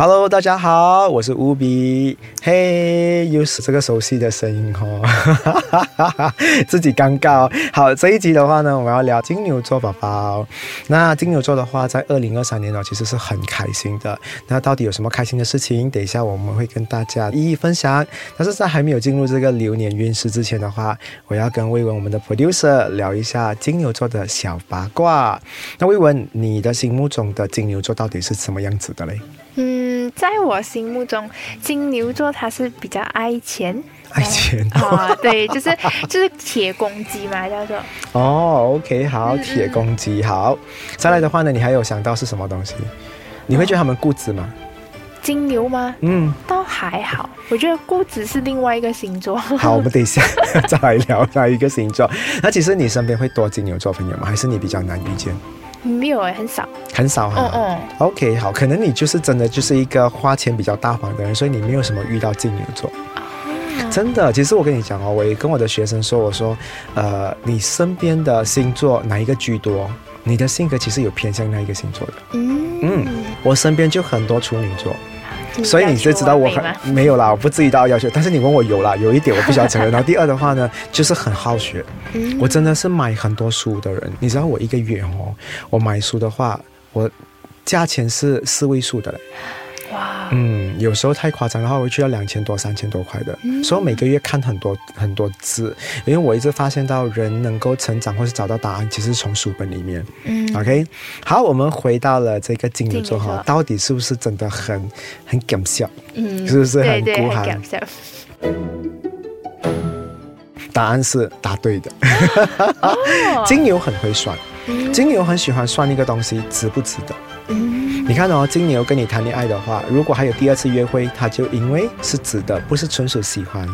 Hello，大家好，我是乌比。嘿，又是这个熟悉的声音哦，自己尴尬。哦好，这一集的话呢，我们要聊金牛座宝宝。那金牛座的话，在二零二三年呢，其实是很开心的。那到底有什么开心的事情？等一下我们会跟大家一一分享。但是在还没有进入这个流年运势之前的话，我要跟魏文我们的 producer 聊一下金牛座的小八卦。那魏文，你的心目中的金牛座到底是什么样子的嘞？嗯，在我心目中，金牛座他是比较爱钱，爱钱 啊，对，就是就是铁公鸡嘛，叫做。哦，OK，好，嗯铁公鸡，好。再来的话呢，你还有想到是什么东西？你会觉得他们固执吗？金牛吗？嗯，倒还好，我觉得固执是另外一个星座。好，我们等一下 再来聊下一个星座。那其实你身边会多金牛座朋友吗？还是你比较难遇见？没有哎，很少。很少哈。嗯嗯，OK，好，可能你就是真的就是一个花钱比较大方的人，所以你没有什么遇到金牛座。真的，其实我跟你讲哦，我也跟我的学生说，我说，呃，你身边的星座哪一个居多？你的性格其实有偏向那一个星座的。嗯嗯，我身边就很多处女座，你所以你就知道我很没有啦，我不至于到要求，但是你问我有啦，有一点我不需要承认。然后第二的话呢，就是很好学，嗯我真的是买很多书的人。你知道我一个月哦，我买书的话，我价钱是四位数的嘞。哇，嗯，有时候太夸张的话，我会去到两千多、三千多块的。嗯所以我每个月看很多很多字，因为我一直发现到人能够成长或是找到答案，其实从书本里面。嗯 OK，好，我们回到了这个金牛座哈到底是不是真的很很搞笑？嗯是不是很孤寒。答案是答对的。哦 金牛很会算，嗯金牛很喜欢算一个东西值不值得。嗯你看哦，金牛跟你谈恋爱的话，如果还有第二次约会，他就因为是值得，不是纯属喜欢。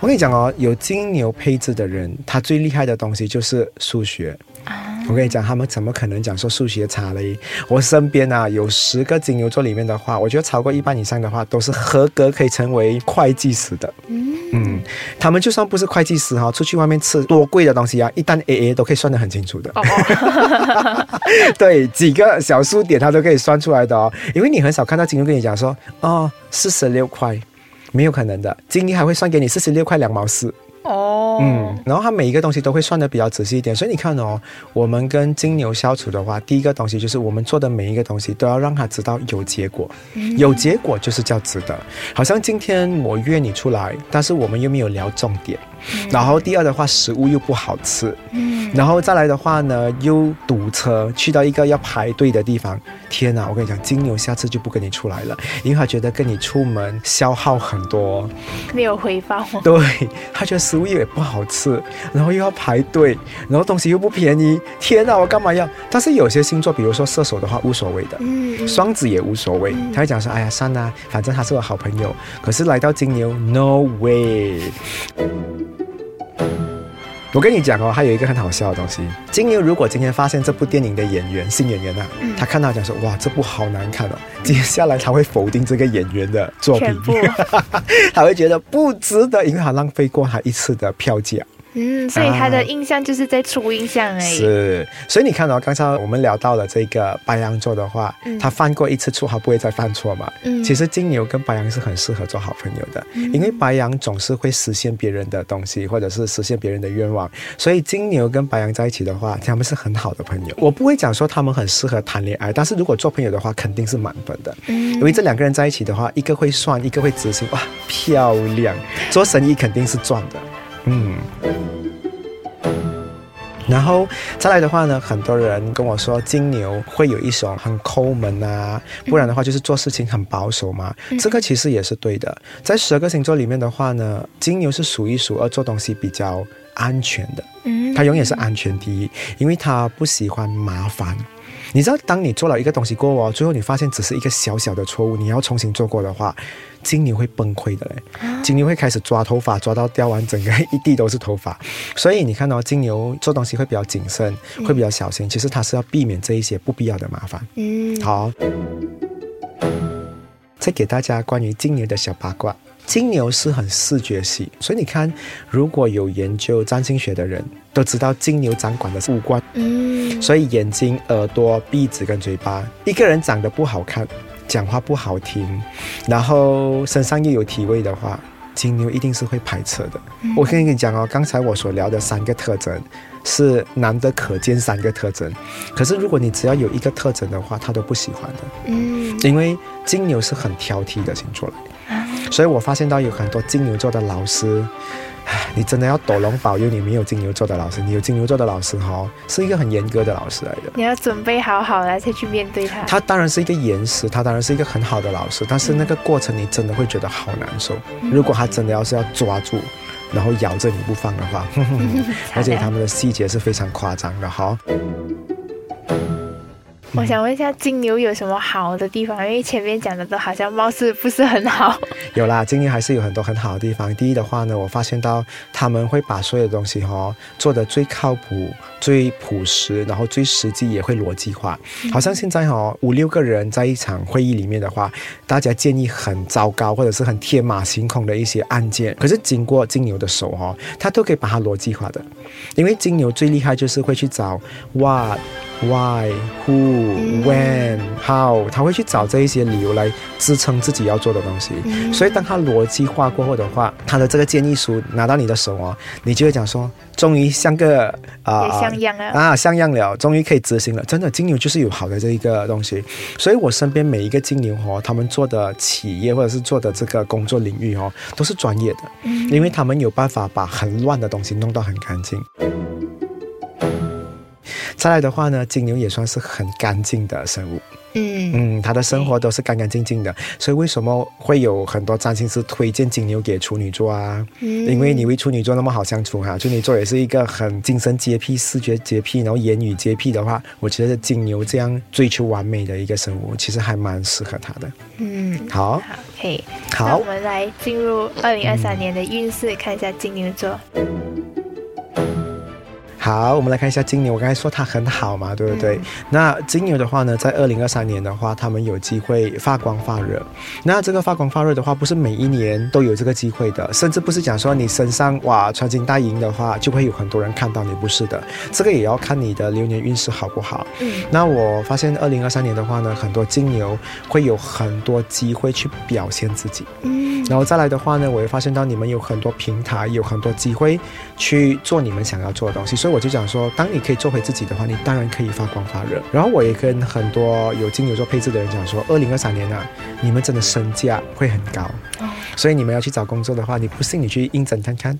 我跟你讲哦，有金牛配置的人，他最厉害的东西就是数学。啊我跟你讲，他们怎么可能讲说数学差嘞？我身边啊有十个金牛座里面的话，我觉得超过一半以上的话都是合格可以成为会计师的。嗯嗯，他们就算不是会计师哈，出去外面吃多贵的东西啊，一旦 A A 都可以算得很清楚的。哦哦，对，几个小数点他都可以算出来的哦。因为你很少看到金牛跟你讲说，哦，四十六块，没有可能的。经理还会算给你四十六块两毛四。哦，嗯，然后他每一个东西都会算的比较仔细一点，所以你看哦，我们跟金牛相处的话，第一个东西就是我们做的每一个东西都要让他知道有结果，嗯。有结果就是叫值得。好像今天我约你出来，但是我们又没有聊重点，然后第二的话，食物又不好吃，嗯然后再来的话呢，又堵车，去到一个要排队的地方。天哪，我跟你讲，金牛下次就不跟你出来了，因为他觉得跟你出门消耗很多。没有回报哦。对他觉得食物也不好吃，然后又要排队，然后东西又不便宜。天哪，我干嘛要？但是有些星座，比如说射手的话，无所谓的。双子也无所谓，他会讲说：“哎呀，算啦，反正他是我好朋友。”可是来到金牛，no way。我跟你讲哦，还有一个很好笑的东西。金牛如果今天发现这部电影的演员新演员啊，嗯他看到讲说：“哇，这部好难看哦。”接下来他会否定这个演员的作品 他会觉得不值得，因为他浪费过他一次的票价。嗯，所以他的印象就是在初印象而已。是，所以你看到、哦、刚才我们聊到了这个白羊座的话，嗯他犯过一次错，他不会再犯错嘛。嗯其实金牛跟白羊是很适合做好朋友的，因为白羊总是会实现别人的东西，或者是实现别人的愿望，所以金牛跟白羊在一起的话，他们是很好的朋友。我不会讲说他们很适合谈恋爱，但是如果做朋友的话，肯定是满分的。嗯因为这两个人在一起的话，一个会算，一个会执行，哇，漂亮！做生意肯定是赚的，嗯。然后再来的话呢，很多人跟我说金牛会有一种很抠门啊，不然的话就是做事情很保守嘛。这个其实也是对的。在十二个星座里面的话呢，金牛是数一数二做东西比较安全的。嗯他永远是安全第一，因为他不喜欢麻烦。你知道，当你做了一个东西过后，最后你发现只是一个小小的错误，你要重新做过的话，金牛会崩溃的嘞。金牛会开始抓头发，抓到掉完整个一地都是头发。所以你看到金牛做东西会比较谨慎，会比较小心。其实他是要避免这一些不必要的麻烦。嗯，好，再给大家关于金牛的小八卦。金牛是很视觉系，所以你看，如果有研究占星学的人都知道，金牛掌管的是五官。嗯，所以眼睛、耳朵、鼻子跟嘴巴，一个人长得不好看，讲话不好听，然后身上又有体味的话，金牛一定是会排斥的。我跟你讲哦，刚才我所聊的三个特征是难得可见三个特征，可是如果你只要有一个特征的话，他都不喜欢的，嗯，因为金牛是很挑剔的星座来。所以我发现到有很多金牛座的老师，唉你真的要斗龙保佑你没有金牛座的老师，你有金牛座的老师哈、哦，是一个很严格的老师来的。你要准备好好了再去面对他。他当然是一个严师，他当然是一个很好的老师，但是那个过程你真的会觉得好难受。如果他真的要是要抓住，然后咬着你不放的话，而且他们的细节是非常夸张的哈。我想问一下，金牛有什么好的地方？因为前面讲的都好像貌似不是很好。有啦，金牛还是有很多很好的地方。第一的话呢，我发现到他们会把所有东西哈、哦、做得最靠谱、最朴实，然后最实际，也会逻辑化。好像现在哈、哦、五六个人在一场会议里面的话，大家建议很糟糕或者是很天马行空的一些案件，可是经过金牛的手哈、哦，他都可以把它逻辑化的。因为金牛最厉害就是会去找 what。Why, who, when, how，他会去找这一些理由来支撑自己要做的东西。所以当他逻辑化过后的话，他的这个建议书拿到你的手哦，你就会讲说，终于像个啊、也像样了啊像样了，终于可以执行了。真的，金牛就是有好的这一个东西。所以我身边每一个金牛哦，他们做的企业或者是做的这个工作领域哦，都是专业的，因为他们有办法把很乱的东西弄到很干净。再来的话呢，金牛也算是很干净的生物。嗯嗯，他的生活都是干干净净的，所以为什么会有很多占星师推荐金牛给处女座啊？嗯因为你为处女座那么好相处哈、处女座也是一个很精神洁癖、视觉洁癖，然后言语洁癖的话，我觉得金牛这样追求完美的一个生物，其实还蛮适合他的。嗯，好，好，可以。好我，们来进入二零二三年的运势，看一下金牛座。好，我们来看一下金牛。我刚才说它很好嘛，对不对？那金牛的话呢，在二零二三年的话，他们有机会发光发热。那这个发光发热的话，不是每一年都有这个机会的，甚至不是讲说你身上哇穿金戴银的话，就会有很多人看到你，不是的。这个也要看你的流年运势好不好。嗯那我发现二零二三年的话呢，很多金牛会有很多机会去表现自己。嗯然后再来的话呢，我会发现到你们有很多平台，有很多机会去做你们想要做的东西，所以我就讲说，当你可以做回自己的话，你当然可以发光发热。然后我也跟很多有金牛座配置的人讲说，二零二三年啊，你们真的身价会很高，哦所以你们要去找工作的话，你不信你去应征看看，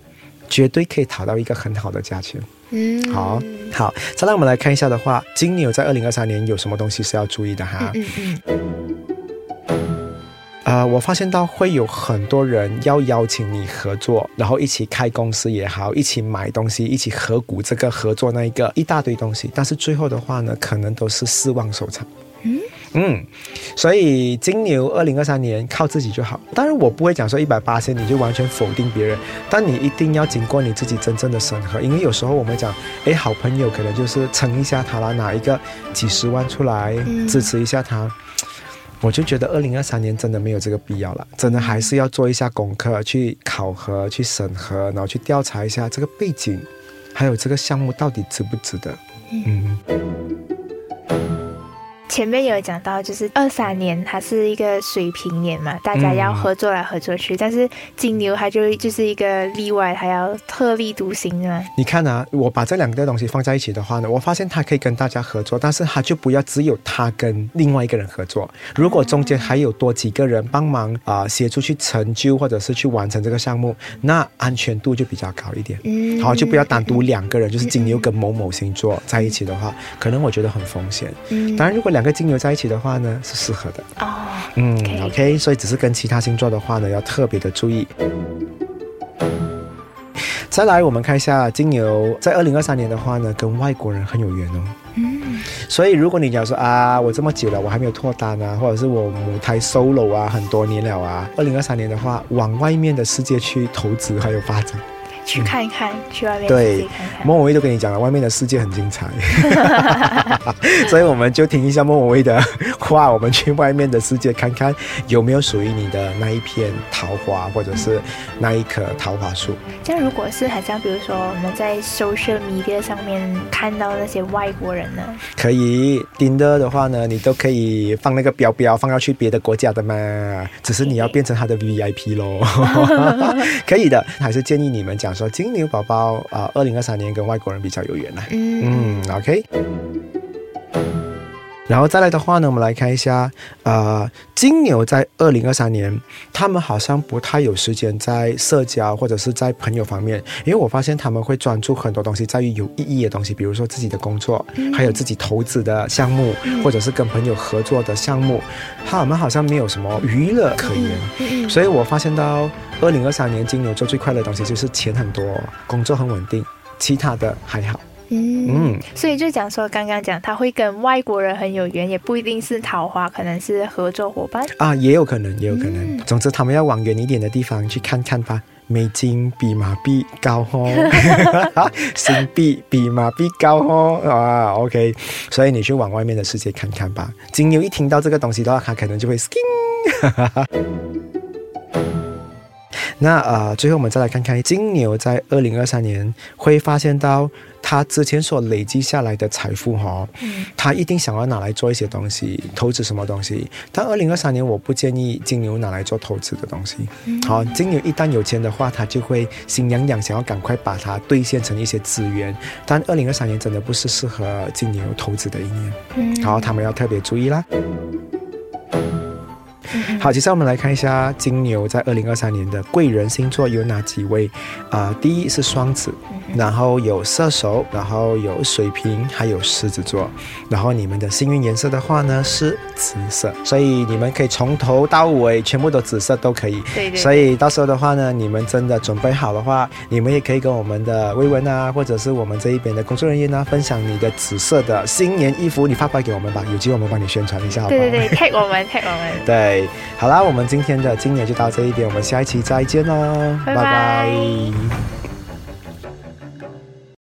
绝对可以讨到一个很好的价钱。嗯，好，好，再来我们来看一下的话，金牛在二零二三年有什么东西是要注意的哈？嗯嗯呃，我发现到会有很多人要邀请你合作，然后一起开公司也好，一起买东西，一起合股这个合作那一个一大堆东西，但是最后的话呢，可能都是失望收场。嗯嗯，所以金牛二零二三年靠自己就好。当然，我不会讲说一百八千你就完全否定别人，但你一定要经过你自己真正的审核，因为有时候我们讲，诶，好朋友可能就是撑一下他啦，拿一个几十万出来嗯支持一下他。我就觉得二零二三年真的没有这个必要了，真的还是要做一下功课，去考核、去审核，然后去调查一下这个背景，还有这个项目到底值不值得。嗯，前面有讲到，就是二三年它是一个水平年嘛，大家要嗯合作来合作去，但是金牛它就就是一个例外，它要特立独行啊。你看啊，我把这两个东西放在一起的话呢，我发现他可以跟大家合作，但是他就不要只有他跟另外一个人合作。如果中间还有多几个人帮忙啊、协助去成就或者是去完成这个项目，那安全度就比较高一点。嗯好，就不要单独两个人，就是金牛跟某某星座在一起的话，可能我觉得很风险。嗯当然，如果两个金牛在一起的话呢，是适合的。哦，嗯 OK OK，所以只是跟其他星座的话呢，要特别的注意。再来，我们看一下金牛，在二零二三年的话呢，跟外国人很有缘哦。嗯，所以，如果你讲说啊，我这么久了，我还没有脱单啊，或者是我母胎 solo 啊，很多年了啊，二零二三年的话，往外面的世界去投资还有发展。去看一看，去外面对。莫文蔚都跟你讲了，外面的世界很精彩，所以我们就听一下莫文蔚的话，我们去外面的世界看看有没有属于你的那一片桃花，或者是那一棵桃花树。这样如果是好像，比如说我们在 social media 上面看到那些外国人呢，可以盯的的话呢，你都可以放那个标标，放要去别的国家的嘛。只是你要变成他的 VIP 咯，可以的。还是建议你们讲说，金牛宝宝啊，二零二三年跟外国人比较有缘啦。嗯，嗯，OK。然后再来的话呢，我们来看一下，呃，金牛在二零二三年，他们好像不太有时间在社交或者是在朋友方面，因为我发现他们会专注很多东西在于有意义的东西，比如说自己的工作，还有自己投资的项目，或者是跟朋友合作的项目，他们好像没有什么娱乐可言。嗯所以我发现到二零二三年金牛座最快乐的东西就是钱很多，工作很稳定，其他的还好。嗯嗯，所以就讲说，刚刚讲他会跟外国人很有缘，也不一定是桃花，可能是合作伙伴。啊，也有可能，也有可能。嗯总之，他们要往远一点的地方去看看吧。美金比马币高哦，新币比马币高哦啊，OK。所以你去往外面的世界看看吧。金牛一听到这个东西的话，他可能就会 skin。那呃，最后我们再来看看金牛在二零二三年会发现到他之前所累积下来的财富哈、哦，嗯他一定想要拿来做一些东西，投资什么东西。但二零二三年我不建议金牛拿来做投资的东西。好，金牛一旦有钱的话，他就会心痒痒，想要赶快把它兑现成一些资源。但二零二三年真的不是适合金牛投资的一年，嗯好，他们要特别注意啦。嗯好，接下来我们来看一下金牛在二零二三年的贵人星座有哪几位？啊、第一是双子，然后有射手，然后有水瓶，还有狮子座。然后你们的幸运颜色的话呢是紫色，所以你们可以从头到尾全部都紫色都可以。对对，所以到时候的话呢，你们真的准备好的话，你们也可以跟我们的微文啊，或者是我们这一边的工作人员啊，分享你的紫色的新年衣服，你发过来给我们吧，有机会我们帮你宣传一下，好不好？对对对，tag 我们，tag 我们。对，好啦，我们今天的今年就到这一点，我们下一期再见喽，拜拜